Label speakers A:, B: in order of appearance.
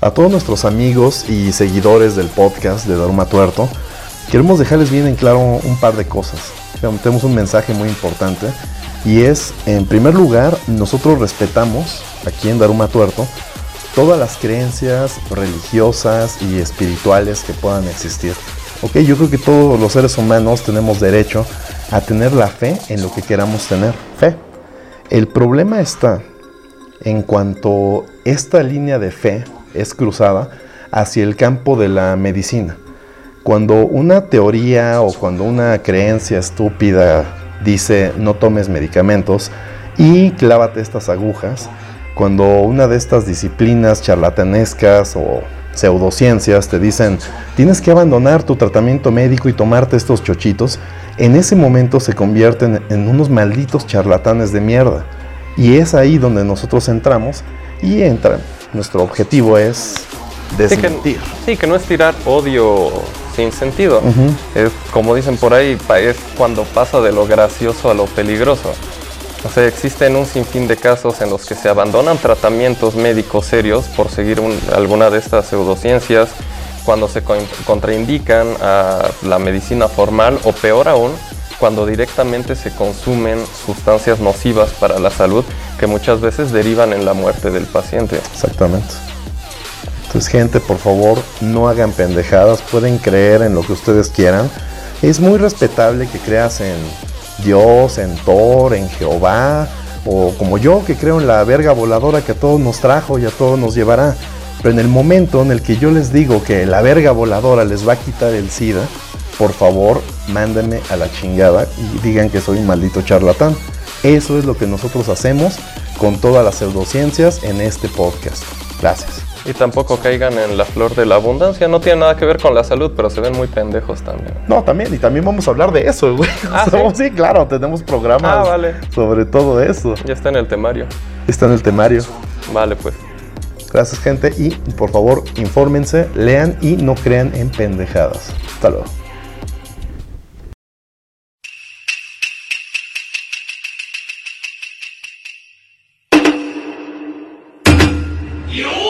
A: A todos nuestros amigos y seguidores del podcast de Daruma Tuerto, queremos dejarles bien en claro un par de cosas. Tenemos un mensaje muy importante y es, en primer lugar, nosotros respetamos aquí en Daruma Tuerto todas las creencias religiosas y espirituales que puedan existir. Ok, yo creo que todos los seres humanos tenemos derecho a tener la fe en lo que queramos tener, fe. El problema está en cuanto esta línea de fe es cruzada hacia el campo de la medicina. Cuando una teoría o cuando una creencia estúpida dice no tomes medicamentos y clávate estas agujas, cuando una de estas disciplinas charlatanescas o pseudociencias te dicen tienes que abandonar tu tratamiento médico y tomarte estos chochitos, en ese momento se convierten en unos malditos charlatanes de mierda. Y es ahí donde nosotros entramos y entra. Nuestro objetivo es desmentir.
B: Sí, que, no es tirar odio sin sentido. Es como dicen por ahí, es cuando pasa de lo gracioso a lo peligroso. O sea, existen un sinfín de casos en los que se abandonan tratamientos médicos serios por seguir alguna de estas pseudociencias, cuando se contraindican a la medicina formal o peor aún, cuando directamente se consumen sustancias nocivas para la salud que muchas veces derivan en la muerte del paciente.
A: Exactamente. Entonces, gente, por favor, no hagan pendejadas, pueden creer en lo que ustedes quieran. Es muy respetable que creas en Dios, en Thor, en Jehová, o como yo que creo en la verga voladora que a todos nos trajo y a todos nos llevará. Pero en el momento en el que yo les digo que la verga voladora les va a quitar el SIDA, por favor, mándenme a la chingada y digan que soy un maldito charlatán. Eso es lo que nosotros hacemos con todas las pseudociencias en este podcast. Gracias.
B: Y tampoco caigan en la flor de la abundancia. No tiene nada que ver con la salud, pero se ven muy pendejos también.
A: No, también. Y también vamos a hablar de eso, güey.
B: Ah,
A: ¿sí? claro. Tenemos programas
B: ah, vale.
A: sobre todo eso.
B: Ya está en el temario.
A: Está en el temario.
B: Vale, pues.
A: Gracias, gente. Y por favor, infórmense, lean y no crean en pendejadas. Hasta luego. 有。